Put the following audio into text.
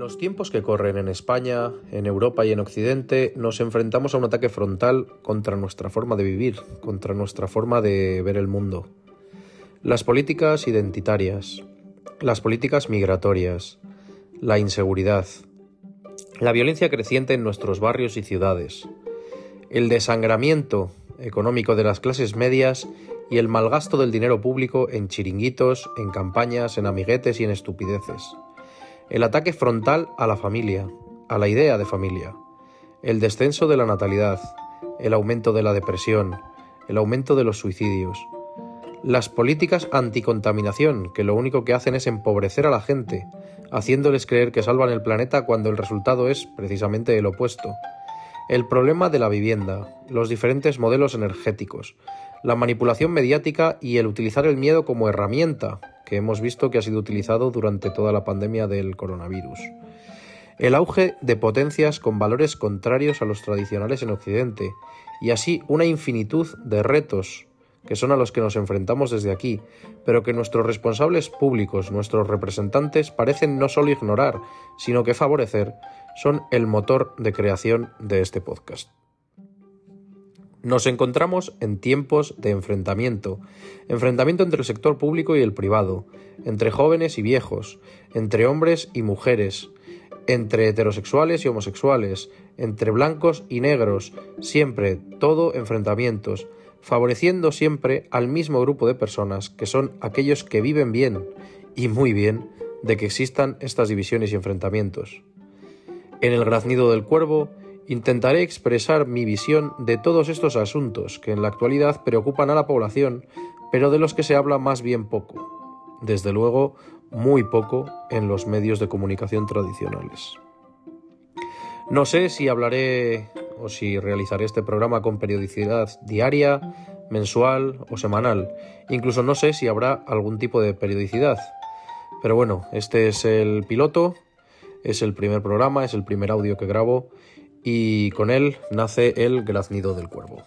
los tiempos que corren en España, en Europa y en Occidente, nos enfrentamos a un ataque frontal contra nuestra forma de vivir, contra nuestra forma de ver el mundo. Las políticas identitarias, las políticas migratorias, la inseguridad, la violencia creciente en nuestros barrios y ciudades, el desangramiento económico de las clases medias y el malgasto del dinero público en chiringuitos, en campañas, en amiguetes y en estupideces el ataque frontal a la familia, a la idea de familia, el descenso de la natalidad, el aumento de la depresión, el aumento de los suicidios, las políticas anticontaminación, que lo único que hacen es empobrecer a la gente, haciéndoles creer que salvan el planeta cuando el resultado es precisamente el opuesto. El problema de la vivienda, los diferentes modelos energéticos, la manipulación mediática y el utilizar el miedo como herramienta que hemos visto que ha sido utilizado durante toda la pandemia del coronavirus. El auge de potencias con valores contrarios a los tradicionales en Occidente, y así una infinitud de retos que son a los que nos enfrentamos desde aquí, pero que nuestros responsables públicos, nuestros representantes, parecen no solo ignorar, sino que favorecer, son el motor de creación de este podcast. Nos encontramos en tiempos de enfrentamiento, enfrentamiento entre el sector público y el privado, entre jóvenes y viejos, entre hombres y mujeres, entre heterosexuales y homosexuales, entre blancos y negros, siempre todo enfrentamientos, favoreciendo siempre al mismo grupo de personas, que son aquellos que viven bien, y muy bien, de que existan estas divisiones y enfrentamientos. En el graznido del cuervo, Intentaré expresar mi visión de todos estos asuntos que en la actualidad preocupan a la población, pero de los que se habla más bien poco. Desde luego, muy poco en los medios de comunicación tradicionales. No sé si hablaré o si realizaré este programa con periodicidad diaria, mensual o semanal. Incluso no sé si habrá algún tipo de periodicidad. Pero bueno, este es el piloto, es el primer programa, es el primer audio que grabo y con él nace el graznido del cuervo.